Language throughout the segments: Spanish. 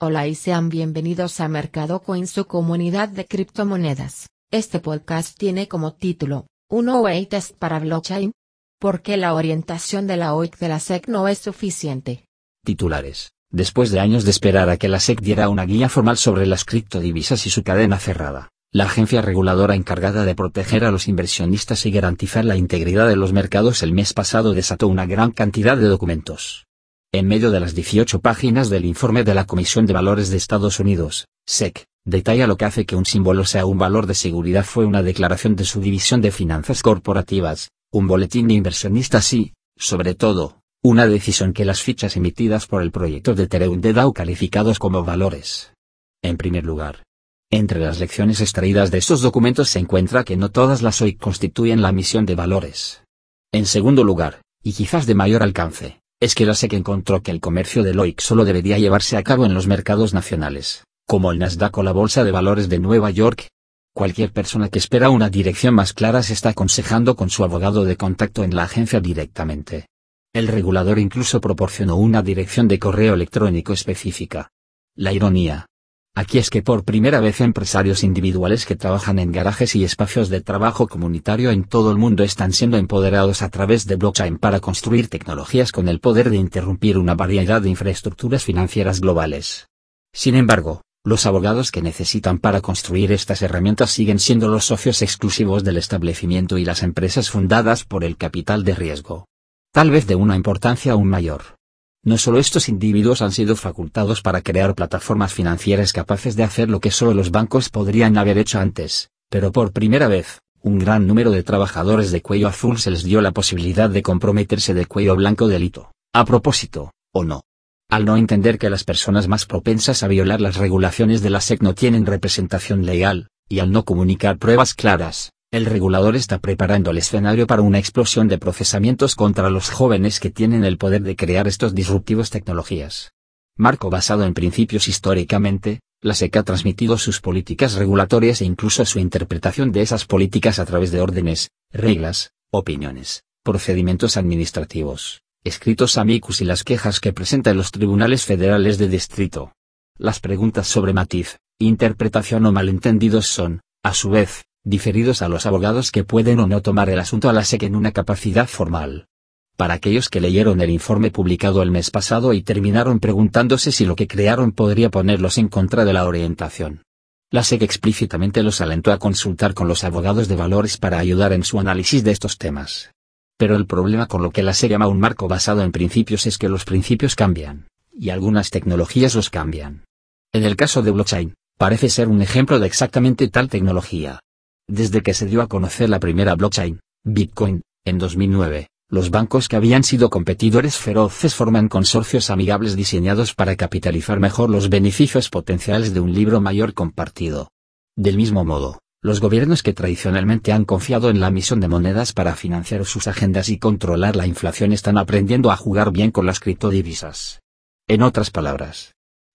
Hola y sean bienvenidos a Mercado Coin, su comunidad de criptomonedas. Este podcast tiene como título, ¿Un OA test para blockchain? ¿Por qué la orientación de la OIC de la SEC no es suficiente? Titulares. Después de años de esperar a que la SEC diera una guía formal sobre las criptodivisas y su cadena cerrada, la agencia reguladora encargada de proteger a los inversionistas y garantizar la integridad de los mercados el mes pasado desató una gran cantidad de documentos en medio de las 18 páginas del informe de la Comisión de Valores de Estados Unidos, SEC, detalla lo que hace que un símbolo sea un valor de seguridad fue una declaración de su división de finanzas corporativas, un boletín de inversionistas y, sobre todo, una decisión que las fichas emitidas por el proyecto de Tereum de DAO calificados como valores. En primer lugar, entre las lecciones extraídas de estos documentos se encuentra que no todas las OIC constituyen la misión de valores. En segundo lugar, y quizás de mayor alcance, es que encontró que el comercio de LOIC solo debería llevarse a cabo en los mercados nacionales, como el Nasdaq o la Bolsa de Valores de Nueva York. Cualquier persona que espera una dirección más clara se está aconsejando con su abogado de contacto en la agencia directamente. El regulador incluso proporcionó una dirección de correo electrónico específica. La ironía, Aquí es que por primera vez empresarios individuales que trabajan en garajes y espacios de trabajo comunitario en todo el mundo están siendo empoderados a través de blockchain para construir tecnologías con el poder de interrumpir una variedad de infraestructuras financieras globales. Sin embargo, los abogados que necesitan para construir estas herramientas siguen siendo los socios exclusivos del establecimiento y las empresas fundadas por el capital de riesgo. Tal vez de una importancia aún mayor. No solo estos individuos han sido facultados para crear plataformas financieras capaces de hacer lo que solo los bancos podrían haber hecho antes, pero por primera vez, un gran número de trabajadores de cuello azul se les dio la posibilidad de comprometerse de cuello blanco delito, a propósito, o no. Al no entender que las personas más propensas a violar las regulaciones de la SEC no tienen representación legal, y al no comunicar pruebas claras, el regulador está preparando el escenario para una explosión de procesamientos contra los jóvenes que tienen el poder de crear estos disruptivos tecnologías. Marco basado en principios históricamente, la SEC ha transmitido sus políticas regulatorias e incluso su interpretación de esas políticas a través de órdenes, reglas, opiniones, procedimientos administrativos, escritos amicus y las quejas que presentan los tribunales federales de distrito. Las preguntas sobre matiz, interpretación o malentendidos son, a su vez, diferidos a los abogados que pueden o no tomar el asunto a la SEC en una capacidad formal. Para aquellos que leyeron el informe publicado el mes pasado y terminaron preguntándose si lo que crearon podría ponerlos en contra de la orientación. La SEC explícitamente los alentó a consultar con los abogados de valores para ayudar en su análisis de estos temas. Pero el problema con lo que la SEC llama un marco basado en principios es que los principios cambian, y algunas tecnologías los cambian. En el caso de blockchain, parece ser un ejemplo de exactamente tal tecnología. Desde que se dio a conocer la primera blockchain, Bitcoin, en 2009, los bancos que habían sido competidores feroces forman consorcios amigables diseñados para capitalizar mejor los beneficios potenciales de un libro mayor compartido. Del mismo modo, los gobiernos que tradicionalmente han confiado en la emisión de monedas para financiar sus agendas y controlar la inflación están aprendiendo a jugar bien con las criptodivisas. En otras palabras,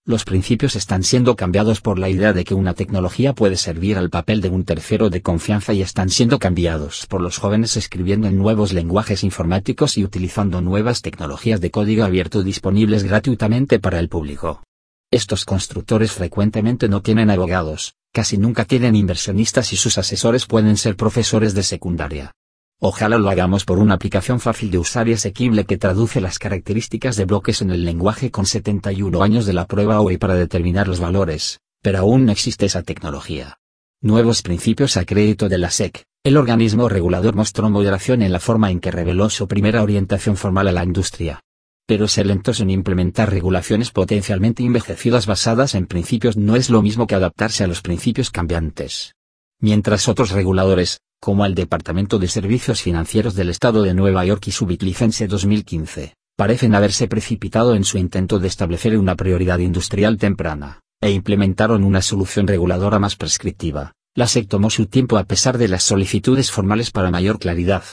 los principios están siendo cambiados por la idea de que una tecnología puede servir al papel de un tercero de confianza y están siendo cambiados por los jóvenes escribiendo en nuevos lenguajes informáticos y utilizando nuevas tecnologías de código abierto disponibles gratuitamente para el público. Estos constructores frecuentemente no tienen abogados, casi nunca tienen inversionistas y sus asesores pueden ser profesores de secundaria. Ojalá lo hagamos por una aplicación fácil de usar y asequible que traduce las características de bloques en el lenguaje con 71 años de la prueba hoy para determinar los valores, pero aún no existe esa tecnología. Nuevos principios a crédito de la SEC. El organismo regulador mostró moderación en la forma en que reveló su primera orientación formal a la industria. Pero ser lentos en implementar regulaciones potencialmente envejecidas basadas en principios no es lo mismo que adaptarse a los principios cambiantes. Mientras otros reguladores, como el Departamento de Servicios Financieros del Estado de Nueva York y su BitLicense 2015, parecen haberse precipitado en su intento de establecer una prioridad industrial temprana, e implementaron una solución reguladora más prescriptiva. La SEC tomó su tiempo a pesar de las solicitudes formales para mayor claridad.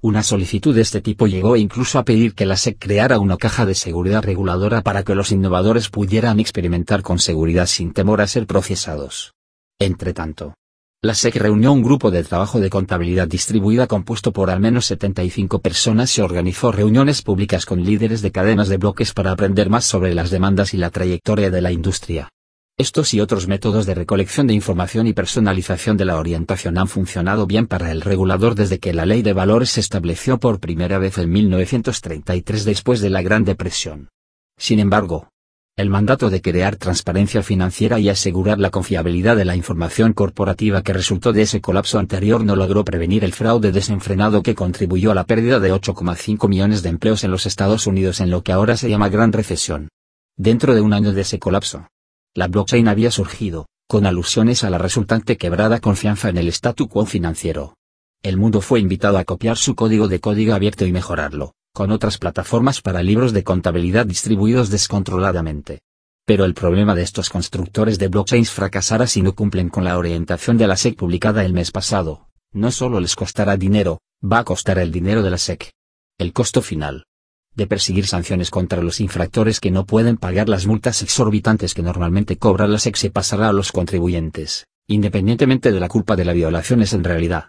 Una solicitud de este tipo llegó incluso a pedir que la SEC creara una caja de seguridad reguladora para que los innovadores pudieran experimentar con seguridad sin temor a ser procesados. Entretanto, la SEC reunió un grupo de trabajo de contabilidad distribuida compuesto por al menos 75 personas y organizó reuniones públicas con líderes de cadenas de bloques para aprender más sobre las demandas y la trayectoria de la industria. Estos y otros métodos de recolección de información y personalización de la orientación han funcionado bien para el regulador desde que la ley de valores se estableció por primera vez en 1933 después de la Gran Depresión. Sin embargo, el mandato de crear transparencia financiera y asegurar la confiabilidad de la información corporativa que resultó de ese colapso anterior no logró prevenir el fraude desenfrenado que contribuyó a la pérdida de 8,5 millones de empleos en los Estados Unidos en lo que ahora se llama Gran Recesión. Dentro de un año de ese colapso, la blockchain había surgido, con alusiones a la resultante quebrada confianza en el statu quo financiero. El mundo fue invitado a copiar su código de código abierto y mejorarlo con otras plataformas para libros de contabilidad distribuidos descontroladamente. Pero el problema de estos constructores de blockchains fracasará si no cumplen con la orientación de la SEC publicada el mes pasado. No solo les costará dinero, va a costar el dinero de la SEC. El costo final de perseguir sanciones contra los infractores que no pueden pagar las multas exorbitantes que normalmente cobra la SEC se pasará a los contribuyentes, independientemente de la culpa de la violación es en realidad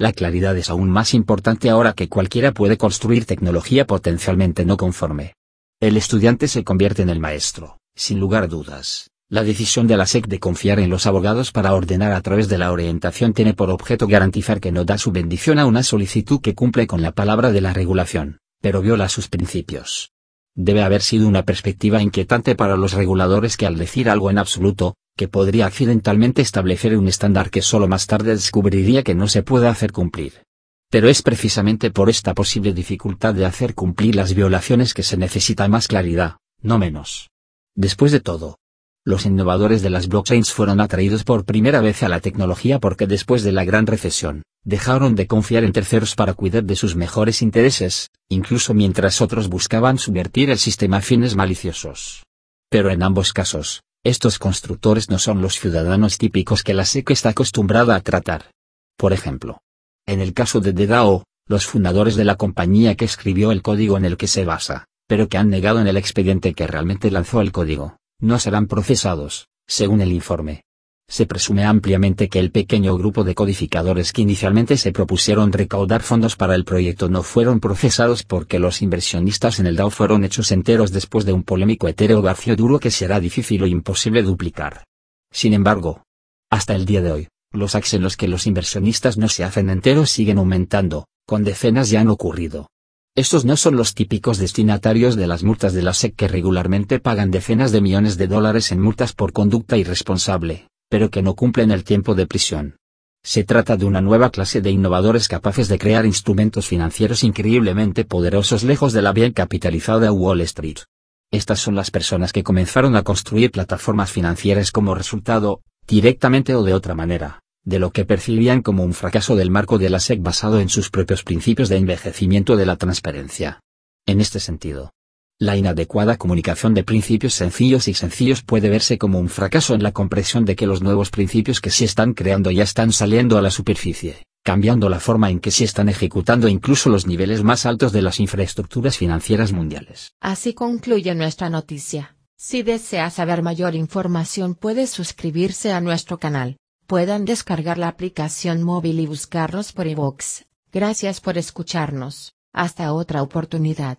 la claridad es aún más importante ahora que cualquiera puede construir tecnología potencialmente no conforme. El estudiante se convierte en el maestro, sin lugar a dudas. La decisión de la SEC de confiar en los abogados para ordenar a través de la orientación tiene por objeto garantizar que no da su bendición a una solicitud que cumple con la palabra de la regulación, pero viola sus principios. Debe haber sido una perspectiva inquietante para los reguladores que al decir algo en absoluto, que podría accidentalmente establecer un estándar que solo más tarde descubriría que no se puede hacer cumplir. Pero es precisamente por esta posible dificultad de hacer cumplir las violaciones que se necesita más claridad, no menos. Después de todo, los innovadores de las blockchains fueron atraídos por primera vez a la tecnología porque después de la gran recesión, dejaron de confiar en terceros para cuidar de sus mejores intereses, incluso mientras otros buscaban subvertir el sistema a fines maliciosos. Pero en ambos casos, estos constructores no son los ciudadanos típicos que la SEC está acostumbrada a tratar. Por ejemplo, en el caso de DAO, los fundadores de la compañía que escribió el código en el que se basa, pero que han negado en el expediente que realmente lanzó el código, no serán procesados, según el informe. Se presume ampliamente que el pequeño grupo de codificadores que inicialmente se propusieron recaudar fondos para el proyecto no fueron procesados porque los inversionistas en el DAO fueron hechos enteros después de un polémico etéreo garcio duro que será difícil o imposible duplicar. Sin embargo, hasta el día de hoy, los hacks en los que los inversionistas no se hacen enteros siguen aumentando, con decenas ya han ocurrido. Estos no son los típicos destinatarios de las multas de la SEC que regularmente pagan decenas de millones de dólares en multas por conducta irresponsable pero que no cumplen el tiempo de prisión. Se trata de una nueva clase de innovadores capaces de crear instrumentos financieros increíblemente poderosos lejos de la bien capitalizada Wall Street. Estas son las personas que comenzaron a construir plataformas financieras como resultado, directamente o de otra manera, de lo que percibían como un fracaso del marco de la SEC basado en sus propios principios de envejecimiento de la transparencia. En este sentido, la inadecuada comunicación de principios sencillos y sencillos puede verse como un fracaso en la comprensión de que los nuevos principios que se están creando ya están saliendo a la superficie, cambiando la forma en que se están ejecutando incluso los niveles más altos de las infraestructuras financieras mundiales. Así concluye nuestra noticia. Si desea saber mayor información puede suscribirse a nuestro canal. Puedan descargar la aplicación móvil y buscarnos por iVoox. Gracias por escucharnos. Hasta otra oportunidad.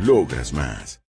logras más.